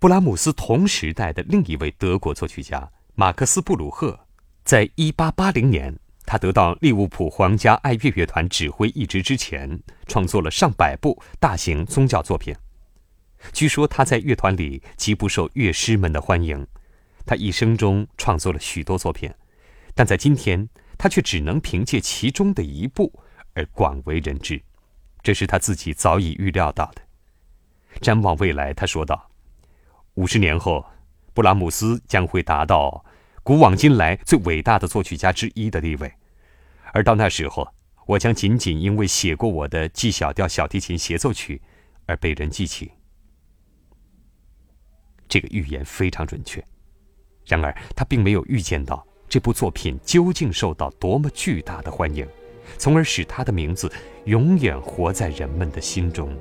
布拉姆斯同时代的另一位德国作曲家马克思·布鲁赫，在1880年，他得到利物浦皇家爱乐乐团指挥一职之前，创作了上百部大型宗教作品。据说他在乐团里极不受乐师们的欢迎。他一生中创作了许多作品，但在今天，他却只能凭借其中的一部而广为人知。这是他自己早已预料到的。展望未来，他说道：“五十年后，布拉姆斯将会达到古往今来最伟大的作曲家之一的地位，而到那时候，我将仅仅因为写过我的 G 小调小提琴协奏曲而被人记起。”这个预言非常准确。然而，他并没有预见到这部作品究竟受到多么巨大的欢迎，从而使他的名字永远活在人们的心中。